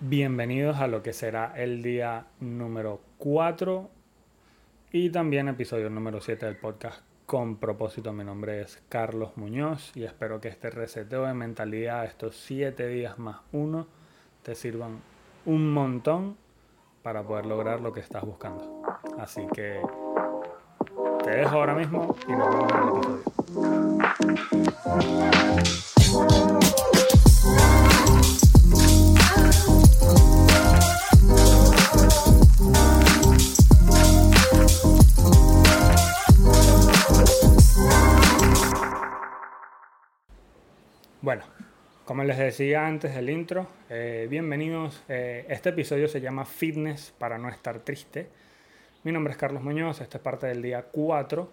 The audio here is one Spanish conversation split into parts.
Bienvenidos a lo que será el día número 4 y también episodio número 7 del podcast con propósito. Mi nombre es Carlos Muñoz y espero que este reseteo de mentalidad, estos 7 días más uno, te sirvan un montón para poder lograr lo que estás buscando. Así que te dejo ahora mismo y nos vemos en el episodio. Como les decía antes del intro, eh, bienvenidos. Eh, este episodio se llama Fitness para no estar triste. Mi nombre es Carlos Muñoz, este es parte del día 4,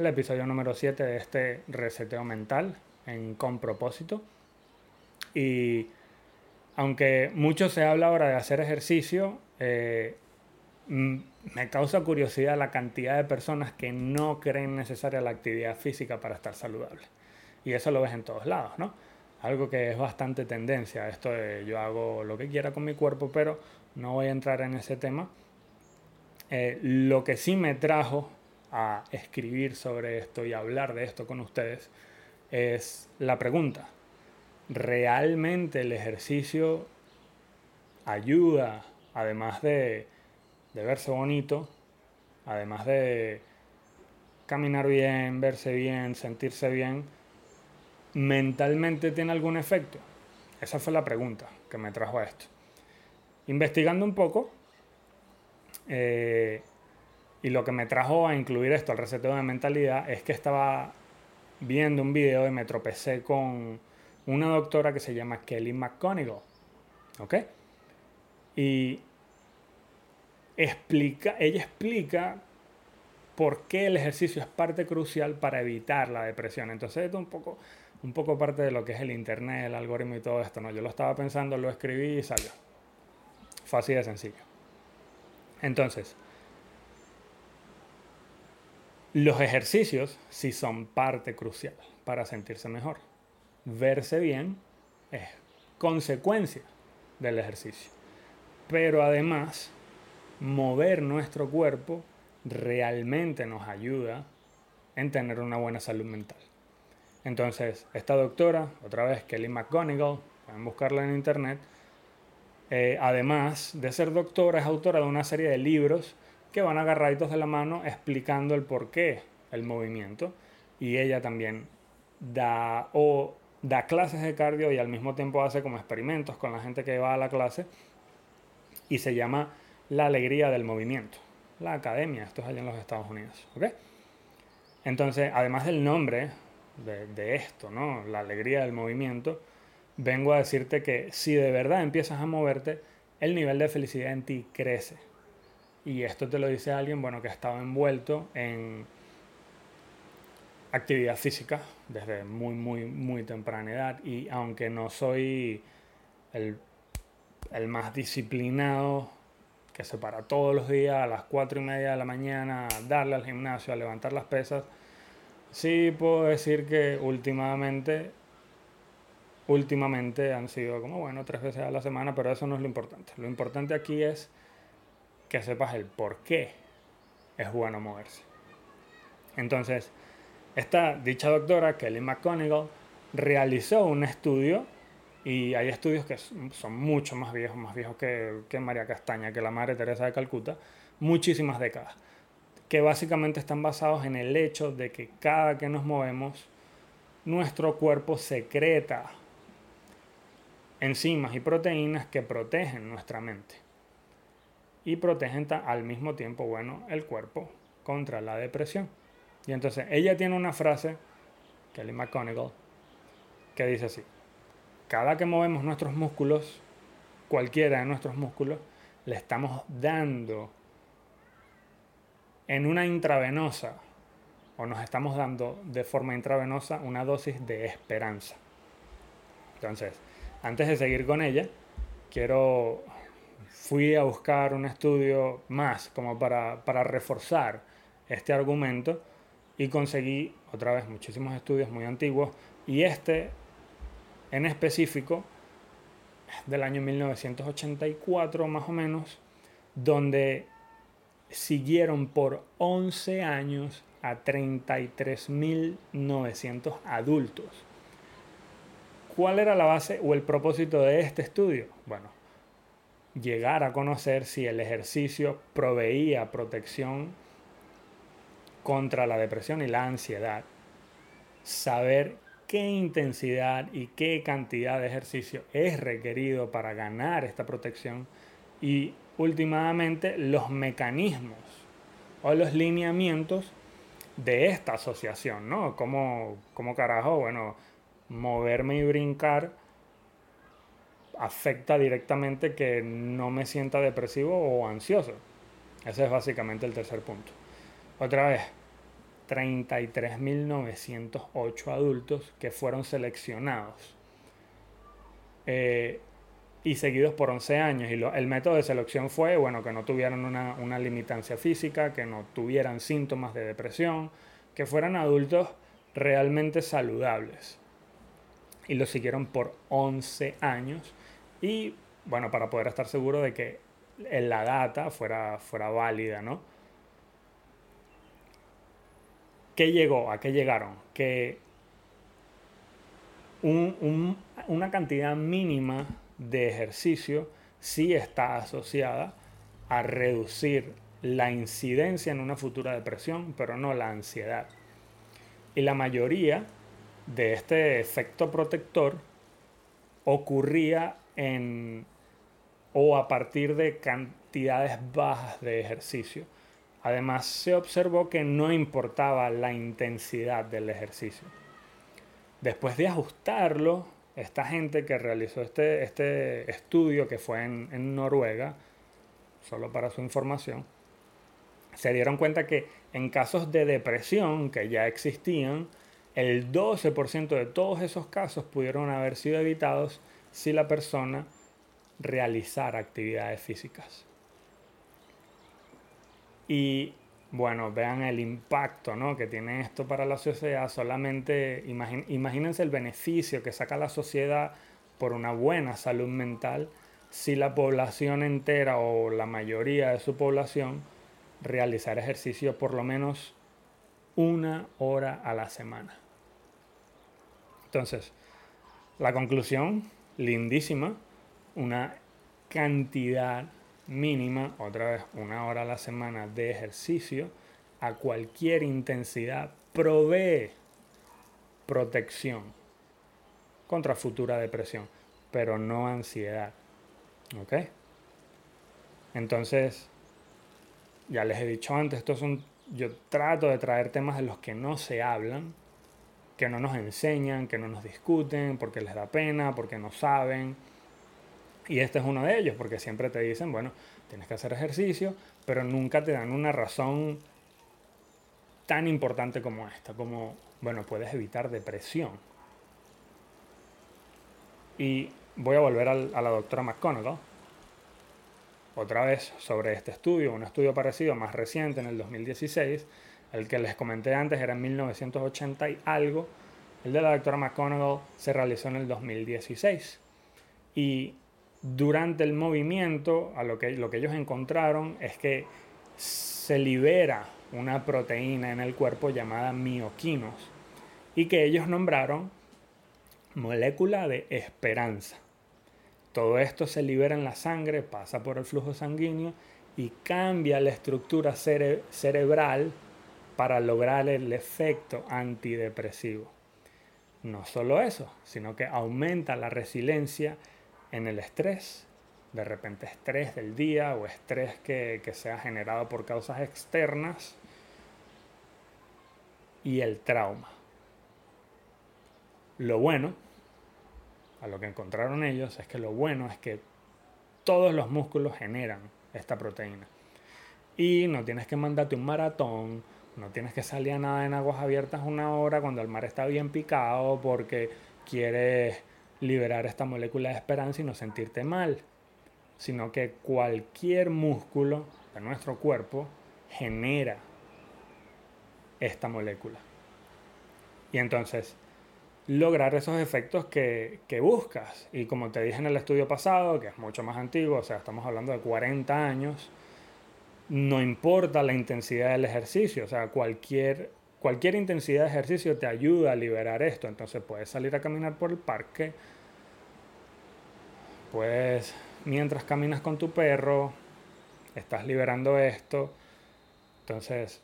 el episodio número 7 de este reseteo mental en Con propósito. Y aunque mucho se habla ahora de hacer ejercicio, eh, me causa curiosidad la cantidad de personas que no creen necesaria la actividad física para estar saludable. Y eso lo ves en todos lados, ¿no? Algo que es bastante tendencia, esto de yo hago lo que quiera con mi cuerpo, pero no voy a entrar en ese tema. Eh, lo que sí me trajo a escribir sobre esto y hablar de esto con ustedes es la pregunta. ¿Realmente el ejercicio ayuda, además de, de verse bonito, además de caminar bien, verse bien, sentirse bien, mentalmente tiene algún efecto? Esa fue la pregunta que me trajo a esto. Investigando un poco, eh, y lo que me trajo a incluir esto al reseteo de mentalidad es que estaba viendo un video y me tropecé con una doctora que se llama Kelly McConigal. ¿Ok? Y explica, ella explica por qué el ejercicio es parte crucial para evitar la depresión. Entonces, esto es un poco un poco parte de lo que es el internet, el algoritmo y todo esto, ¿no? Yo lo estaba pensando, lo escribí y salió. Fácil de sencillo. Entonces, los ejercicios sí son parte crucial para sentirse mejor. Verse bien es consecuencia del ejercicio. Pero además, mover nuestro cuerpo realmente nos ayuda en tener una buena salud mental. Entonces, esta doctora, otra vez Kelly McGonigal, pueden buscarla en internet, eh, además de ser doctora, es autora de una serie de libros que van agarraditos de la mano explicando el porqué el movimiento. Y ella también da, o, da clases de cardio y al mismo tiempo hace como experimentos con la gente que va a la clase. Y se llama La Alegría del Movimiento. La academia, esto es allá en los Estados Unidos. Entonces, además del nombre, de, esto, ¿no? La alegría del movimiento, vengo a decirte que si de verdad empiezas a moverte, el nivel de felicidad en ti crece. Y esto te lo dice alguien, bueno, que ha estado envuelto en actividad física desde muy, muy, muy temprana edad. Y aunque no soy el, el más disciplinado, que se para todos los días a las cuatro y media de la mañana a darle al gimnasio, a levantar las pesas, Sí, puedo decir que últimamente, últimamente han sido como, bueno, tres veces a la semana, pero eso no es lo importante. Lo importante aquí es que sepas el por qué es bueno moverse. Entonces, esta dicha doctora, Kelly McConigal, realizó un estudio y hay estudios que son mucho más viejos, más viejos que, que María Castaña, que la Madre Teresa de Calcuta, muchísimas décadas que básicamente están basados en el hecho de que cada que nos movemos, nuestro cuerpo secreta enzimas y proteínas que protegen nuestra mente y protegen al mismo tiempo, bueno, el cuerpo contra la depresión. Y entonces ella tiene una frase, Kelly McConigal, que dice así, cada que movemos nuestros músculos, cualquiera de nuestros músculos, le estamos dando en una intravenosa, o nos estamos dando de forma intravenosa una dosis de esperanza. Entonces, antes de seguir con ella, quiero, fui a buscar un estudio más como para, para reforzar este argumento y conseguí otra vez muchísimos estudios muy antiguos y este en específico del año 1984 más o menos, donde siguieron por 11 años a 33.900 adultos. ¿Cuál era la base o el propósito de este estudio? Bueno, llegar a conocer si el ejercicio proveía protección contra la depresión y la ansiedad, saber qué intensidad y qué cantidad de ejercicio es requerido para ganar esta protección y últimamente los mecanismos o los lineamientos de esta asociación, ¿no? Como, como carajo, bueno, moverme y brincar afecta directamente que no me sienta depresivo o ansioso. Ese es básicamente el tercer punto. Otra vez, 33.908 adultos que fueron seleccionados eh, y seguidos por 11 años. Y el método de selección fue, bueno, que no tuvieran una, una limitancia física, que no tuvieran síntomas de depresión, que fueran adultos realmente saludables. Y lo siguieron por 11 años. Y bueno, para poder estar seguro de que la data fuera, fuera válida, ¿no? ¿Qué llegó? ¿A qué llegaron? Que una cantidad mínima de ejercicio sí está asociada a reducir la incidencia en una futura depresión, pero no la ansiedad. Y la mayoría de este efecto protector ocurría en o a partir de cantidades bajas de ejercicio. Además, se observó que no importaba la intensidad del ejercicio. Después de ajustarlo, esta gente que realizó este, este estudio, que fue en, en Noruega, solo para su información, se dieron cuenta que en casos de depresión que ya existían, el 12% de todos esos casos pudieron haber sido evitados si la persona realizara actividades físicas. Y bueno, vean el impacto ¿no? que tiene esto para la sociedad. Solamente imagínense el beneficio que saca la sociedad por una buena salud mental si la población entera o la mayoría de su población realizar ejercicio por lo menos una hora a la semana. Entonces, la conclusión, lindísima, una cantidad mínima, otra vez una hora a la semana de ejercicio a cualquier intensidad provee protección contra futura depresión, pero no ansiedad. ¿Ok? Entonces, ya les he dicho antes, estos son, yo trato de traer temas de los que no se hablan, que no nos enseñan, que no nos discuten, porque les da pena, porque no saben. Y este es uno de ellos, porque siempre te dicen, bueno, tienes que hacer ejercicio, pero nunca te dan una razón tan importante como esta, como, bueno, puedes evitar depresión. Y voy a volver a la doctora McConaughey, otra vez sobre este estudio, un estudio parecido más reciente en el 2016, el que les comenté antes era en 1980 y algo, el de la doctora McConaughey se realizó en el 2016. Y durante el movimiento, a lo que, lo que ellos encontraron es que se libera una proteína en el cuerpo llamada mioquinos y que ellos nombraron molécula de esperanza. Todo esto se libera en la sangre, pasa por el flujo sanguíneo y cambia la estructura cerebral para lograr el efecto antidepresivo. No solo eso, sino que aumenta la resiliencia en el estrés, de repente estrés del día o estrés que, que sea generado por causas externas y el trauma. Lo bueno, a lo que encontraron ellos, es que lo bueno es que todos los músculos generan esta proteína. Y no tienes que mandarte un maratón, no tienes que salir a nada en aguas abiertas una hora cuando el mar está bien picado porque quieres liberar esta molécula de esperanza y no sentirte mal, sino que cualquier músculo de nuestro cuerpo genera esta molécula. Y entonces, lograr esos efectos que, que, buscas. Y como te dije en el estudio pasado, que es mucho más antiguo, o sea, estamos hablando de 40 años, no importa la intensidad del ejercicio, o sea, cualquier, cualquier intensidad de ejercicio te ayuda a liberar esto. Entonces puedes salir a caminar por el parque, puedes, mientras caminas con tu perro, estás liberando esto. Entonces,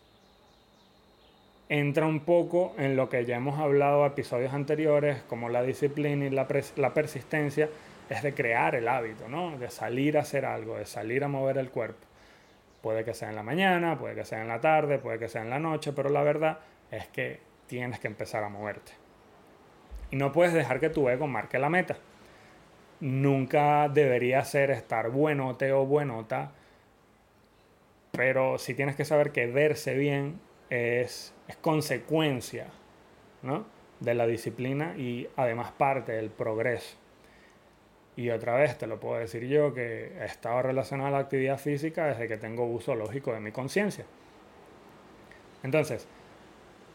entra un poco en lo que ya hemos hablado en episodios anteriores, como la disciplina y la, la, persistencia, es de crear el hábito, ¿no? De salir a hacer algo, de salir a mover el cuerpo. Puede que sea en la mañana, puede que sea en la tarde, puede que sea en la noche, pero la verdad es que tienes que empezar a moverte. Y no puedes dejar que tu ego marque la meta. Nunca debería ser estar buenote o buenota, pero sí tienes que saber que verse bien es, es consecuencia ¿no? de la disciplina y además parte del progreso. Y otra vez te lo puedo decir yo que he estado relacionado a la actividad física desde que tengo uso lógico de mi conciencia. Entonces,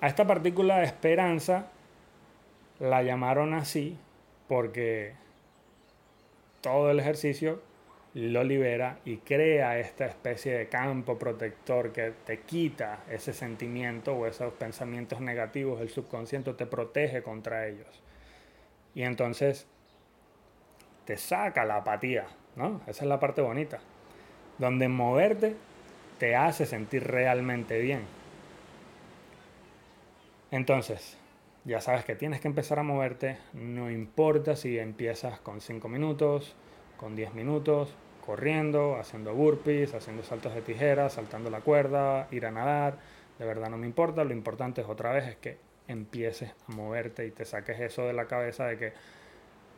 a esta partícula de esperanza la llamaron así porque todo el ejercicio lo libera y crea esta especie de campo protector que te quita ese sentimiento o esos pensamientos negativos, el subconsciente te protege contra ellos. Y entonces te saca la apatía, ¿no? Esa es la parte bonita. Donde moverte te hace sentir realmente bien. Entonces, ya sabes que tienes que empezar a moverte, no importa si empiezas con 5 minutos, con 10 minutos, corriendo, haciendo burpees, haciendo saltos de tijera, saltando la cuerda, ir a nadar, de verdad no me importa, lo importante es otra vez es que empieces a moverte y te saques eso de la cabeza de que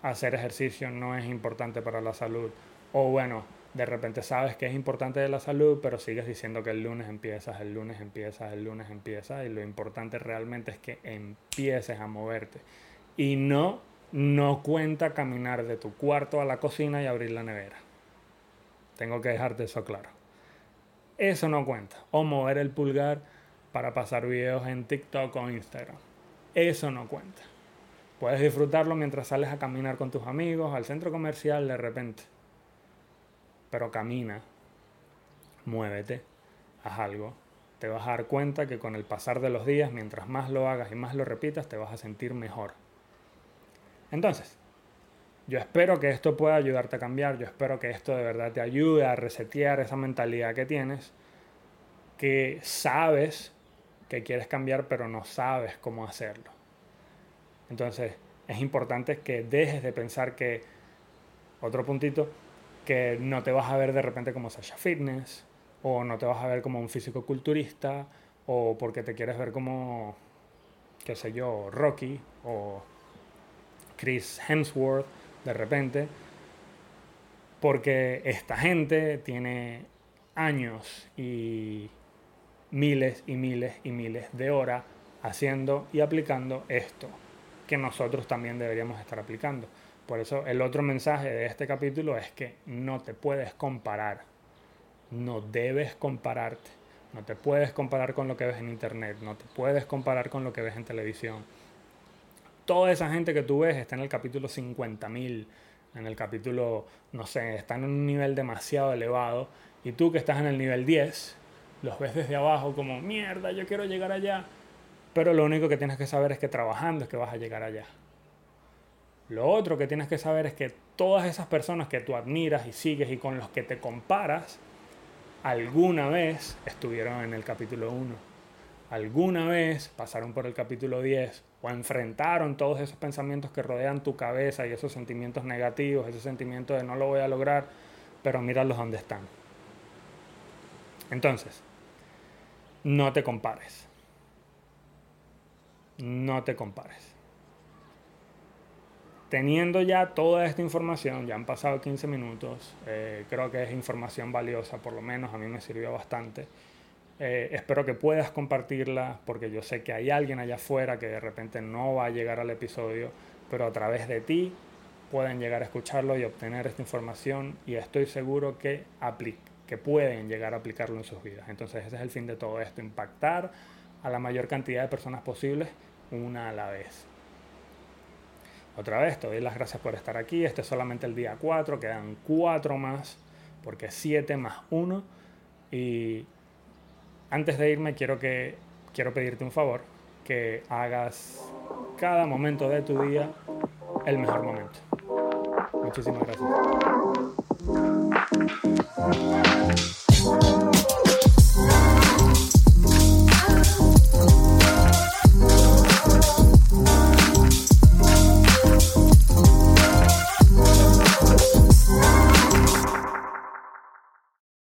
hacer ejercicio no es importante para la salud. O bueno, de repente sabes que es importante de la salud, pero sigues diciendo que el lunes empiezas, el lunes empiezas, el lunes empiezas, y lo importante realmente es que empieces a moverte. Y no, no cuenta caminar de tu cuarto a la cocina y abrir la nevera. Tengo que dejarte eso claro. Eso no cuenta. O mover el pulgar para pasar videos en TikTok o Instagram. Eso no cuenta. Puedes disfrutarlo mientras sales a caminar con tus amigos, al centro comercial de repente. Pero camina, muévete, haz algo. Te vas a dar cuenta que con el pasar de los días, mientras más lo hagas y más lo repitas, te vas a sentir mejor. Entonces, yo espero que esto pueda ayudarte a cambiar, yo espero que esto de verdad te ayude a resetear esa mentalidad que tienes, que sabes que quieres cambiar pero no sabes cómo hacerlo. Entonces es importante que dejes de pensar que, otro puntito, que no te vas a ver de repente como Sasha Fitness, o no te vas a ver como un físico culturista, o porque te quieres ver como, qué sé yo, Rocky, o Chris Hemsworth de repente, porque esta gente tiene años y miles y miles y miles de horas haciendo y aplicando esto, que nosotros también deberíamos estar aplicando. Por eso el otro mensaje de este capítulo es que no te puedes comparar, no debes compararte, no te puedes comparar con lo que ves en internet, no te puedes comparar con lo que ves en televisión. Toda esa gente que tú ves está en el capítulo 50.000, en el capítulo, no sé, están en un nivel demasiado elevado, y tú que estás en el nivel 10, los ves desde abajo como, mierda, yo quiero llegar allá, pero lo único que tienes que saber es que trabajando es que vas a llegar allá. Lo otro que tienes que saber es que todas esas personas que tú admiras y sigues y con los que te comparas, alguna vez estuvieron en el capítulo 1. Alguna vez pasaron por el capítulo 10 o enfrentaron todos esos pensamientos que rodean tu cabeza y esos sentimientos negativos, ese sentimiento de no lo voy a lograr, pero míralos donde están. Entonces, no te compares. No te compares. Teniendo ya toda esta información, ya han pasado 15 minutos, eh, creo que es información valiosa, por lo menos a mí me sirvió bastante. Eh, espero que puedas compartirla porque yo sé que hay alguien allá afuera que de repente no va a llegar al episodio, pero a través de ti pueden llegar a escucharlo y obtener esta información y estoy seguro que, que pueden llegar a aplicarlo en sus vidas. Entonces ese es el fin de todo esto, impactar a la mayor cantidad de personas posibles, una a la vez. Otra vez, te doy las gracias por estar aquí. Este es solamente el día 4, quedan 4 más, porque 7 más 1. Y antes de irme, quiero, que, quiero pedirte un favor, que hagas cada momento de tu día el mejor momento. Muchísimas gracias.